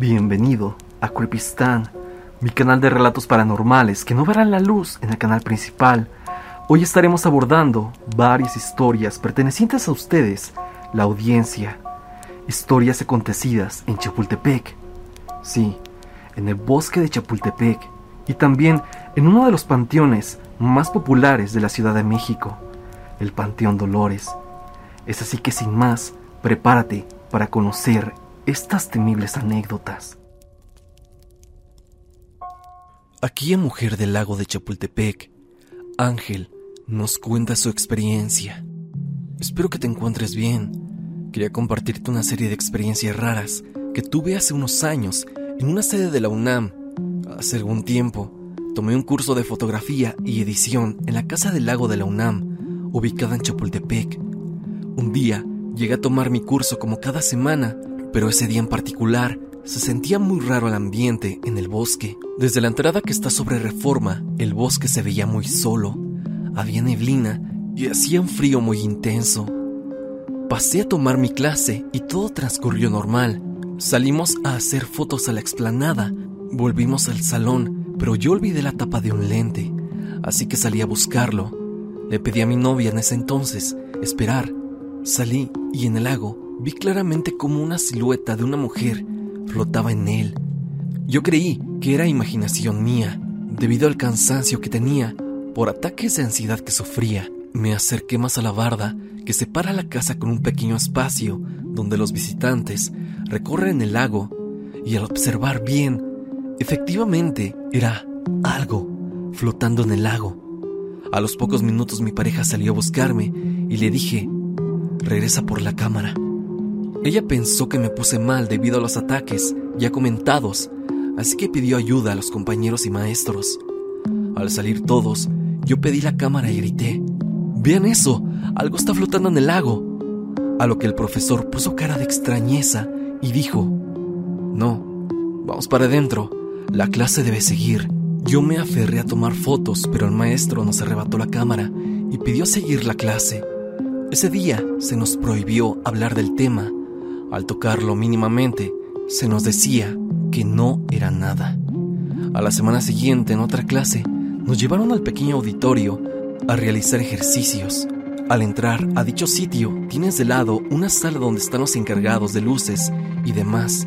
Bienvenido a Creepistan, mi canal de relatos paranormales que no verán la luz en el canal principal. Hoy estaremos abordando varias historias pertenecientes a ustedes, la audiencia. Historias acontecidas en Chapultepec. Sí, en el bosque de Chapultepec y también en uno de los panteones más populares de la Ciudad de México, el Panteón Dolores. Es así que sin más, prepárate para conocer estas temibles anécdotas. Aquí Mujer del Lago de Chapultepec, Ángel nos cuenta su experiencia. Espero que te encuentres bien. Quería compartirte una serie de experiencias raras que tuve hace unos años en una sede de la UNAM. Hace algún tiempo, tomé un curso de fotografía y edición en la Casa del Lago de la UNAM, ubicada en Chapultepec. Un día llegué a tomar mi curso como cada semana pero ese día en particular se sentía muy raro el ambiente en el bosque. Desde la entrada que está sobre reforma, el bosque se veía muy solo, había neblina y hacía un frío muy intenso. Pasé a tomar mi clase y todo transcurrió normal. Salimos a hacer fotos a la explanada, volvimos al salón, pero yo olvidé la tapa de un lente, así que salí a buscarlo. Le pedí a mi novia en ese entonces esperar. Salí y en el lago vi claramente como una silueta de una mujer flotaba en él. Yo creí que era imaginación mía, debido al cansancio que tenía por ataques de ansiedad que sufría. Me acerqué más a la barda que separa la casa con un pequeño espacio donde los visitantes recorren el lago y al observar bien, efectivamente era algo flotando en el lago. A los pocos minutos mi pareja salió a buscarme y le dije, regresa por la cámara. Ella pensó que me puse mal debido a los ataques ya comentados, así que pidió ayuda a los compañeros y maestros. Al salir todos, yo pedí la cámara y grité, Vean eso, algo está flotando en el lago. A lo que el profesor puso cara de extrañeza y dijo, No, vamos para adentro, la clase debe seguir. Yo me aferré a tomar fotos, pero el maestro nos arrebató la cámara y pidió seguir la clase. Ese día se nos prohibió hablar del tema al tocarlo mínimamente, se nos decía que no era nada. A la semana siguiente, en otra clase, nos llevaron al pequeño auditorio a realizar ejercicios. Al entrar a dicho sitio, tienes de lado una sala donde están los encargados de luces y demás.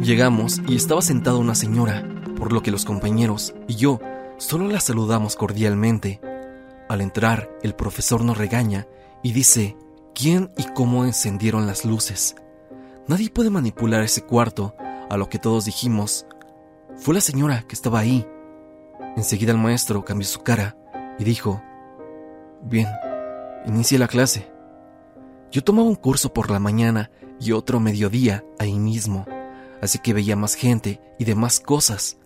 Llegamos y estaba sentada una señora, por lo que los compañeros y yo solo la saludamos cordialmente. Al entrar, el profesor nos regaña y dice quién y cómo encendieron las luces. Nadie puede manipular ese cuarto, a lo que todos dijimos. Fue la señora que estaba ahí. Enseguida el maestro cambió su cara y dijo, Bien, inicie la clase. Yo tomaba un curso por la mañana y otro mediodía ahí mismo, así que veía más gente y demás cosas.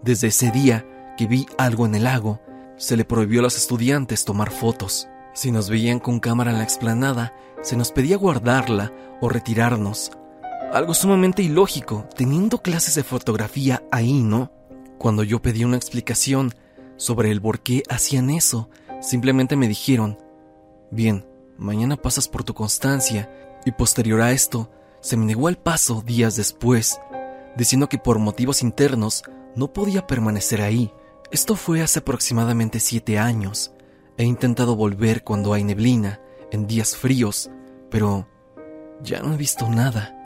Desde ese día que vi algo en el lago, se le prohibió a los estudiantes tomar fotos. Si nos veían con cámara en la explanada, se nos pedía guardarla o retirarnos, algo sumamente ilógico, teniendo clases de fotografía ahí, ¿no? Cuando yo pedí una explicación sobre el por qué hacían eso, simplemente me dijeron, bien, mañana pasas por tu constancia, y posterior a esto, se me negó el paso días después, diciendo que por motivos internos no podía permanecer ahí. Esto fue hace aproximadamente siete años. He intentado volver cuando hay neblina, en días fríos, pero ya no he visto nada.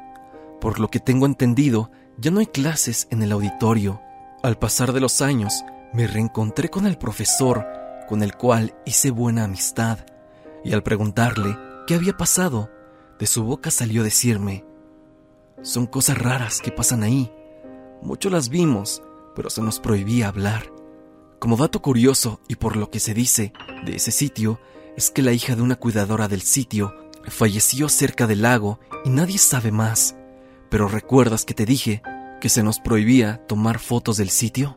Por lo que tengo entendido, ya no hay clases en el auditorio. Al pasar de los años, me reencontré con el profesor, con el cual hice buena amistad, y al preguntarle qué había pasado, de su boca salió decirme, son cosas raras que pasan ahí. Mucho las vimos, pero se nos prohibía hablar. Como dato curioso y por lo que se dice de ese sitio, es que la hija de una cuidadora del sitio falleció cerca del lago y nadie sabe más Pero ¿recuerdas que te dije que se nos prohibía tomar fotos del sitio?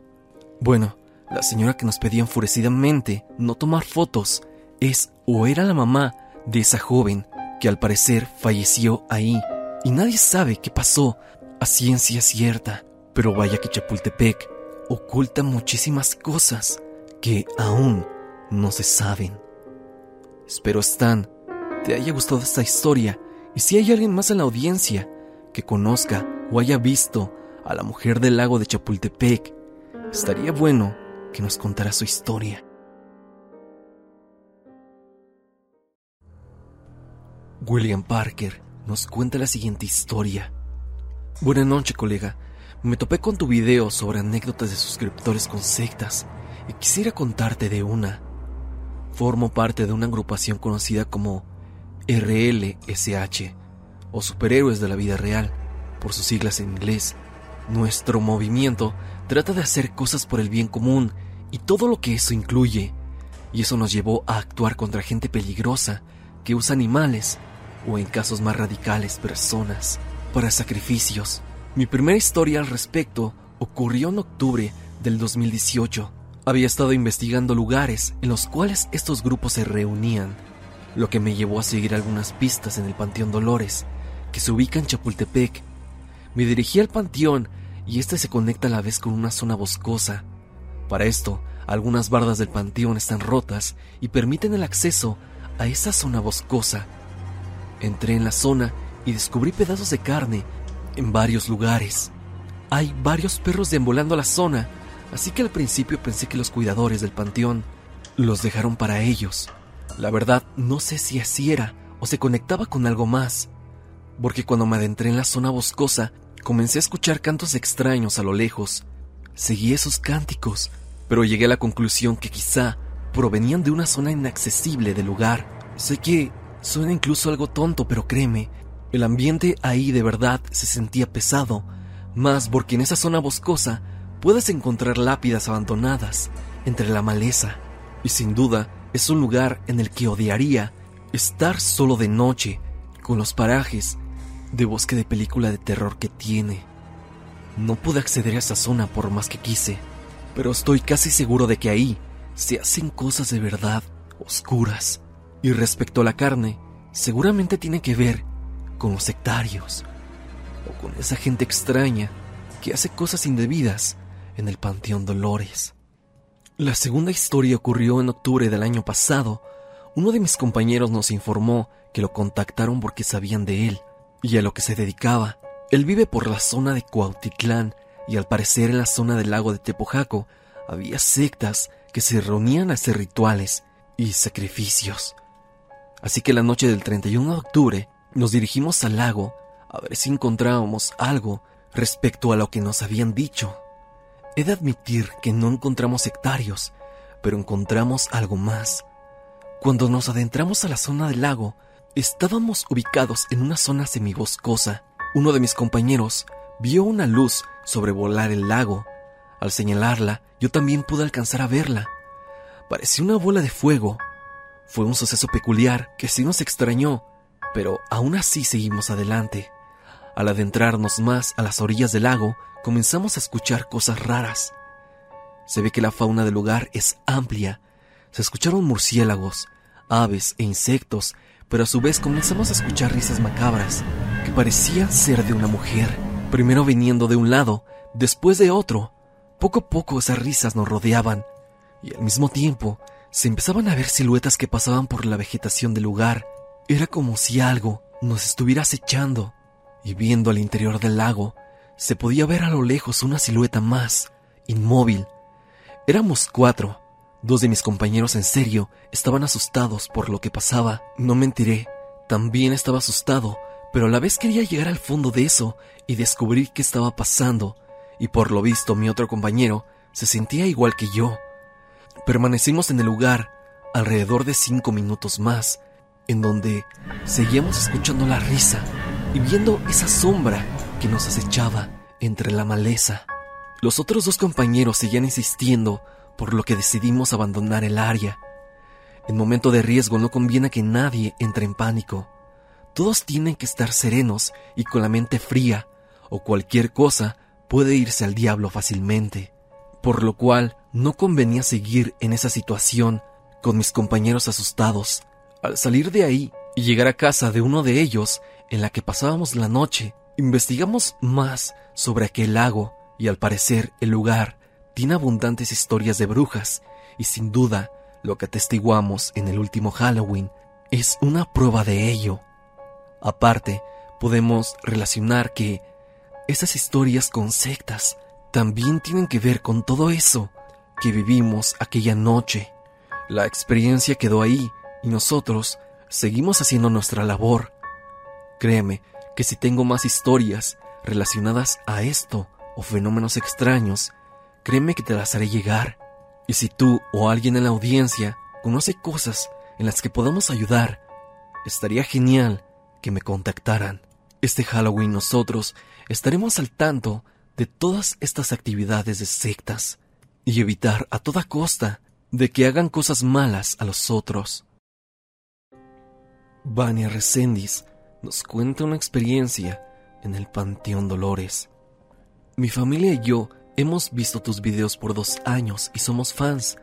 Bueno, la señora que nos pedía enfurecidamente no tomar fotos es o era la mamá de esa joven que al parecer falleció ahí y nadie sabe qué pasó a ciencia cierta. Pero vaya que Chapultepec oculta muchísimas cosas que aún no se saben. Espero Stan te haya gustado esta historia y si hay alguien más en la audiencia que conozca o haya visto a la mujer del lago de Chapultepec, estaría bueno que nos contara su historia. William Parker nos cuenta la siguiente historia. Buenas noches, colega. Me topé con tu video sobre anécdotas de suscriptores con sectas y quisiera contarte de una. Formo parte de una agrupación conocida como RLSH o Superhéroes de la Vida Real, por sus siglas en inglés. Nuestro movimiento trata de hacer cosas por el bien común y todo lo que eso incluye, y eso nos llevó a actuar contra gente peligrosa que usa animales o en casos más radicales personas para sacrificios. Mi primera historia al respecto ocurrió en octubre del 2018. Había estado investigando lugares en los cuales estos grupos se reunían, lo que me llevó a seguir algunas pistas en el Panteón Dolores, que se ubica en Chapultepec. Me dirigí al panteón y este se conecta a la vez con una zona boscosa. Para esto, algunas bardas del panteón están rotas y permiten el acceso a esa zona boscosa. Entré en la zona y descubrí pedazos de carne en varios lugares. Hay varios perros deambulando la zona, así que al principio pensé que los cuidadores del panteón los dejaron para ellos. La verdad, no sé si así era o se conectaba con algo más, porque cuando me adentré en la zona boscosa, comencé a escuchar cantos extraños a lo lejos. Seguí esos cánticos, pero llegué a la conclusión que quizá provenían de una zona inaccesible del lugar. Sé que suena incluso algo tonto, pero créeme, el ambiente ahí de verdad se sentía pesado, más porque en esa zona boscosa puedes encontrar lápidas abandonadas entre la maleza, y sin duda es un lugar en el que odiaría estar solo de noche, con los parajes de bosque de película de terror que tiene. No pude acceder a esa zona por más que quise, pero estoy casi seguro de que ahí se hacen cosas de verdad oscuras. Y respecto a la carne, seguramente tiene que ver con los sectarios o con esa gente extraña que hace cosas indebidas en el Panteón Dolores. La segunda historia ocurrió en octubre del año pasado. Uno de mis compañeros nos informó que lo contactaron porque sabían de él y a lo que se dedicaba. Él vive por la zona de Cuautitlán y al parecer en la zona del lago de Tepojaco había sectas que se reunían a hacer rituales y sacrificios. Así que la noche del 31 de octubre nos dirigimos al lago a ver si encontrábamos algo respecto a lo que nos habían dicho. He de admitir que no encontramos sectarios, pero encontramos algo más. Cuando nos adentramos a la zona del lago, estábamos ubicados en una zona semiboscosa. Uno de mis compañeros vio una luz sobrevolar el lago. Al señalarla, yo también pude alcanzar a verla. Parecía una bola de fuego. Fue un suceso peculiar que sí nos extrañó, pero aún así seguimos adelante. Al adentrarnos más a las orillas del lago, comenzamos a escuchar cosas raras. Se ve que la fauna del lugar es amplia. Se escucharon murciélagos, aves e insectos, pero a su vez comenzamos a escuchar risas macabras que parecían ser de una mujer, primero viniendo de un lado, después de otro. Poco a poco esas risas nos rodeaban y al mismo tiempo se empezaban a ver siluetas que pasaban por la vegetación del lugar. Era como si algo nos estuviera acechando y viendo al interior del lago se podía ver a lo lejos una silueta más, inmóvil. Éramos cuatro. Dos de mis compañeros en serio estaban asustados por lo que pasaba. No mentiré, también estaba asustado, pero a la vez quería llegar al fondo de eso y descubrir qué estaba pasando, y por lo visto mi otro compañero se sentía igual que yo. Permanecimos en el lugar alrededor de cinco minutos más, en donde seguíamos escuchando la risa y viendo esa sombra que nos acechaba entre la maleza. Los otros dos compañeros seguían insistiendo, por lo que decidimos abandonar el área. En momento de riesgo no conviene que nadie entre en pánico. Todos tienen que estar serenos y con la mente fría, o cualquier cosa puede irse al diablo fácilmente, por lo cual no convenía seguir en esa situación con mis compañeros asustados. Al salir de ahí y llegar a casa de uno de ellos, en la que pasábamos la noche, investigamos más sobre aquel lago y al parecer el lugar tiene abundantes historias de brujas y sin duda lo que atestiguamos en el último Halloween es una prueba de ello. Aparte, podemos relacionar que esas historias con sectas también tienen que ver con todo eso que vivimos aquella noche. La experiencia quedó ahí y nosotros seguimos haciendo nuestra labor. Créeme que si tengo más historias relacionadas a esto o fenómenos extraños, créeme que te las haré llegar. Y si tú o alguien en la audiencia conoce cosas en las que podamos ayudar, estaría genial que me contactaran. Este Halloween nosotros estaremos al tanto de todas estas actividades de sectas y evitar a toda costa de que hagan cosas malas a los otros. Vania Resendiz nos cuenta una experiencia en el Panteón Dolores. Mi familia y yo hemos visto tus videos por dos años y somos fans.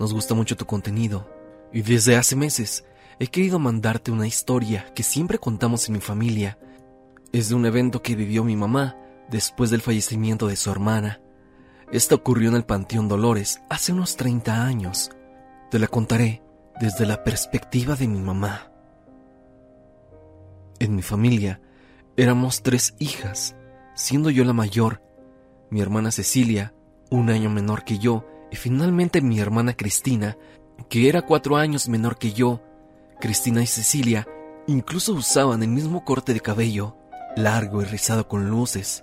Nos gusta mucho tu contenido. Y desde hace meses he querido mandarte una historia que siempre contamos en mi familia. Es de un evento que vivió mi mamá después del fallecimiento de su hermana. Esta ocurrió en el Panteón Dolores hace unos 30 años. Te la contaré desde la perspectiva de mi mamá. En mi familia éramos tres hijas, siendo yo la mayor, mi hermana Cecilia, un año menor que yo, y finalmente mi hermana Cristina, que era cuatro años menor que yo. Cristina y Cecilia incluso usaban el mismo corte de cabello, largo y rizado con luces.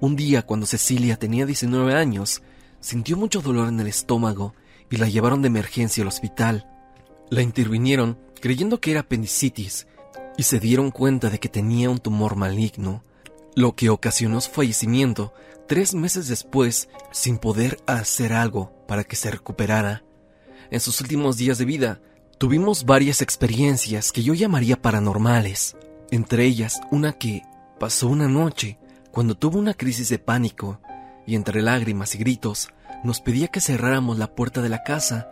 Un día, cuando Cecilia tenía 19 años, sintió mucho dolor en el estómago y la llevaron de emergencia al hospital. La intervinieron creyendo que era apendicitis y se dieron cuenta de que tenía un tumor maligno, lo que ocasionó su fallecimiento tres meses después sin poder hacer algo para que se recuperara. En sus últimos días de vida, tuvimos varias experiencias que yo llamaría paranormales, entre ellas una que pasó una noche cuando tuvo una crisis de pánico y entre lágrimas y gritos nos pedía que cerráramos la puerta de la casa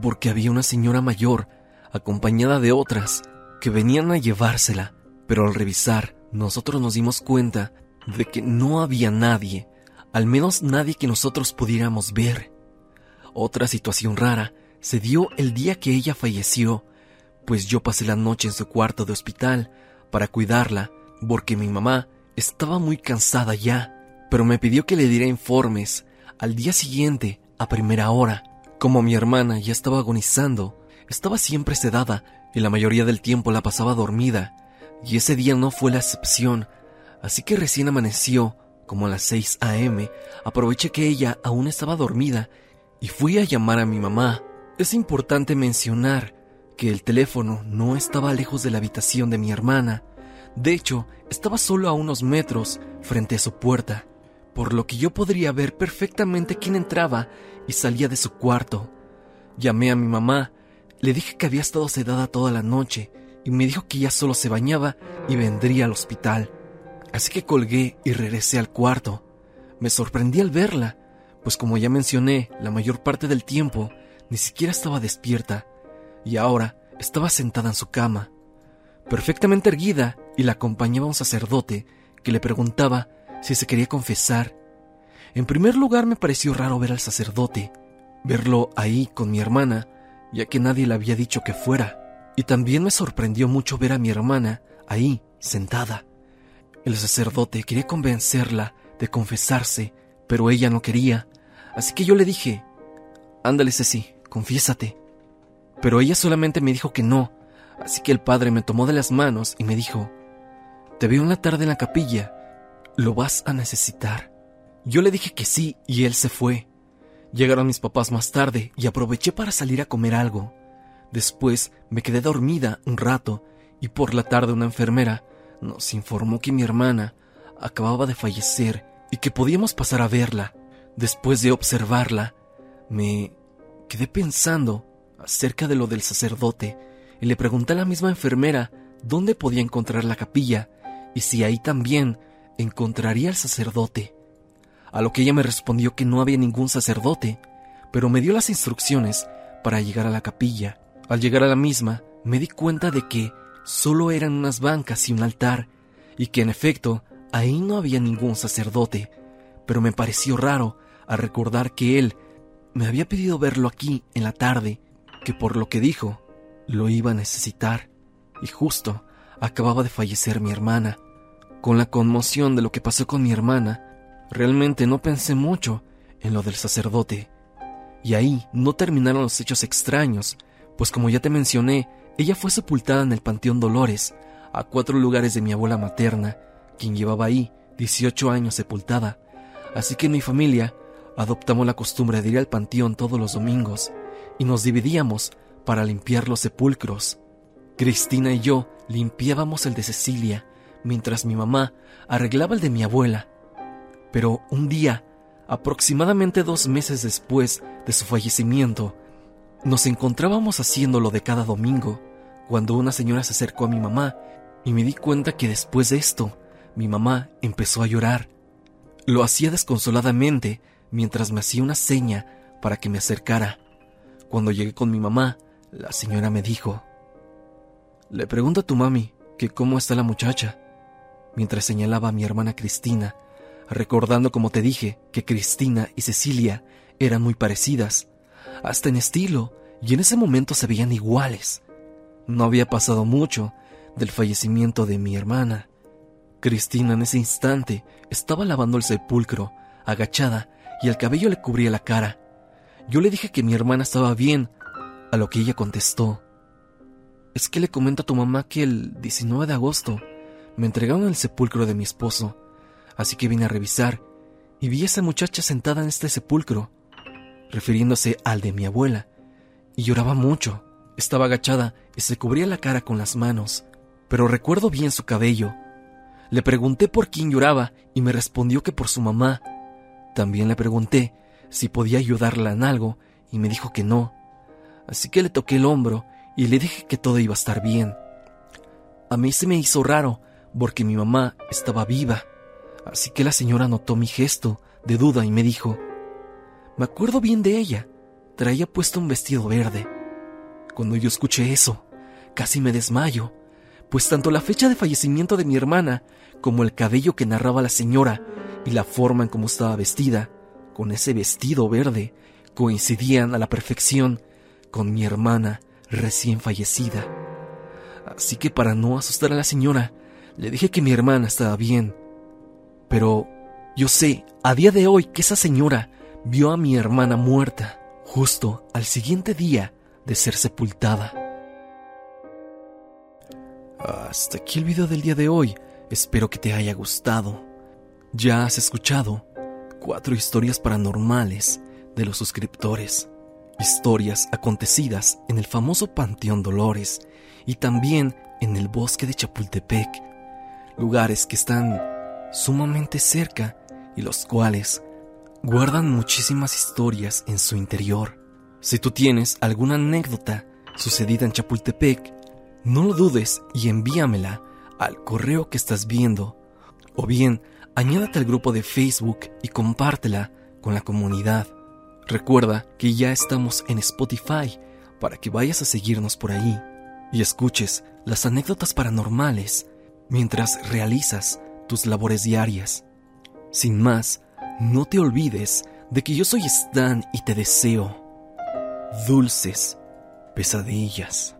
porque había una señora mayor acompañada de otras que venían a llevársela, pero al revisar nosotros nos dimos cuenta de que no había nadie, al menos nadie que nosotros pudiéramos ver. Otra situación rara se dio el día que ella falleció, pues yo pasé la noche en su cuarto de hospital para cuidarla, porque mi mamá estaba muy cansada ya, pero me pidió que le diera informes al día siguiente, a primera hora. Como mi hermana ya estaba agonizando, estaba siempre sedada y la mayoría del tiempo la pasaba dormida, y ese día no fue la excepción, así que recién amaneció, como a las 6 a.m., aproveché que ella aún estaba dormida y fui a llamar a mi mamá. Es importante mencionar que el teléfono no estaba lejos de la habitación de mi hermana, de hecho, estaba solo a unos metros frente a su puerta, por lo que yo podría ver perfectamente quién entraba y salía de su cuarto. Llamé a mi mamá le dije que había estado sedada toda la noche y me dijo que ya solo se bañaba y vendría al hospital. Así que colgué y regresé al cuarto. Me sorprendí al verla, pues como ya mencioné, la mayor parte del tiempo ni siquiera estaba despierta y ahora estaba sentada en su cama, perfectamente erguida y la acompañaba un sacerdote que le preguntaba si se quería confesar. En primer lugar me pareció raro ver al sacerdote, verlo ahí con mi hermana, ya que nadie le había dicho que fuera, y también me sorprendió mucho ver a mi hermana ahí, sentada. El sacerdote quería convencerla de confesarse, pero ella no quería, así que yo le dije, Ándale, Ceci, confiésate. Pero ella solamente me dijo que no, así que el padre me tomó de las manos y me dijo, Te veo en la tarde en la capilla, lo vas a necesitar. Yo le dije que sí y él se fue. Llegaron mis papás más tarde y aproveché para salir a comer algo. Después me quedé dormida un rato y por la tarde una enfermera nos informó que mi hermana acababa de fallecer y que podíamos pasar a verla. Después de observarla, me quedé pensando acerca de lo del sacerdote y le pregunté a la misma enfermera dónde podía encontrar la capilla y si ahí también encontraría al sacerdote. A lo que ella me respondió que no había ningún sacerdote, pero me dio las instrucciones para llegar a la capilla. Al llegar a la misma, me di cuenta de que solo eran unas bancas y un altar, y que en efecto ahí no había ningún sacerdote, pero me pareció raro al recordar que él me había pedido verlo aquí en la tarde, que por lo que dijo, lo iba a necesitar, y justo acababa de fallecer mi hermana. Con la conmoción de lo que pasó con mi hermana, realmente no pensé mucho en lo del sacerdote. Y ahí no terminaron los hechos extraños, pues como ya te mencioné, ella fue sepultada en el Panteón Dolores, a cuatro lugares de mi abuela materna, quien llevaba ahí 18 años sepultada. Así que en mi familia adoptamos la costumbre de ir al panteón todos los domingos y nos dividíamos para limpiar los sepulcros. Cristina y yo limpiábamos el de Cecilia, mientras mi mamá arreglaba el de mi abuela. Pero un día, aproximadamente dos meses después de su fallecimiento, nos encontrábamos haciéndolo de cada domingo, cuando una señora se acercó a mi mamá y me di cuenta que después de esto, mi mamá empezó a llorar. Lo hacía desconsoladamente mientras me hacía una seña para que me acercara. Cuando llegué con mi mamá, la señora me dijo, Le pregunto a tu mami que cómo está la muchacha, mientras señalaba a mi hermana Cristina, recordando como te dije que Cristina y Cecilia eran muy parecidas hasta en estilo, y en ese momento se veían iguales. No había pasado mucho del fallecimiento de mi hermana. Cristina en ese instante estaba lavando el sepulcro, agachada, y el cabello le cubría la cara. Yo le dije que mi hermana estaba bien, a lo que ella contestó. Es que le comento a tu mamá que el 19 de agosto me entregaron el sepulcro de mi esposo, así que vine a revisar y vi a esa muchacha sentada en este sepulcro refiriéndose al de mi abuela, y lloraba mucho. Estaba agachada y se cubría la cara con las manos, pero recuerdo bien su cabello. Le pregunté por quién lloraba y me respondió que por su mamá. También le pregunté si podía ayudarla en algo y me dijo que no. Así que le toqué el hombro y le dije que todo iba a estar bien. A mí se me hizo raro porque mi mamá estaba viva, así que la señora notó mi gesto de duda y me dijo, me acuerdo bien de ella. Traía puesto un vestido verde. Cuando yo escuché eso, casi me desmayo, pues tanto la fecha de fallecimiento de mi hermana como el cabello que narraba la señora y la forma en cómo estaba vestida, con ese vestido verde, coincidían a la perfección con mi hermana recién fallecida. Así que para no asustar a la señora, le dije que mi hermana estaba bien. Pero yo sé, a día de hoy, que esa señora vio a mi hermana muerta justo al siguiente día de ser sepultada. Hasta aquí el video del día de hoy. Espero que te haya gustado. Ya has escuchado cuatro historias paranormales de los suscriptores. Historias acontecidas en el famoso Panteón Dolores y también en el bosque de Chapultepec. Lugares que están sumamente cerca y los cuales guardan muchísimas historias en su interior. Si tú tienes alguna anécdota sucedida en Chapultepec, no lo dudes y envíamela al correo que estás viendo. O bien, añádate al grupo de Facebook y compártela con la comunidad. Recuerda que ya estamos en Spotify para que vayas a seguirnos por ahí y escuches las anécdotas paranormales mientras realizas tus labores diarias. Sin más, no te olvides de que yo soy Stan y te deseo dulces pesadillas.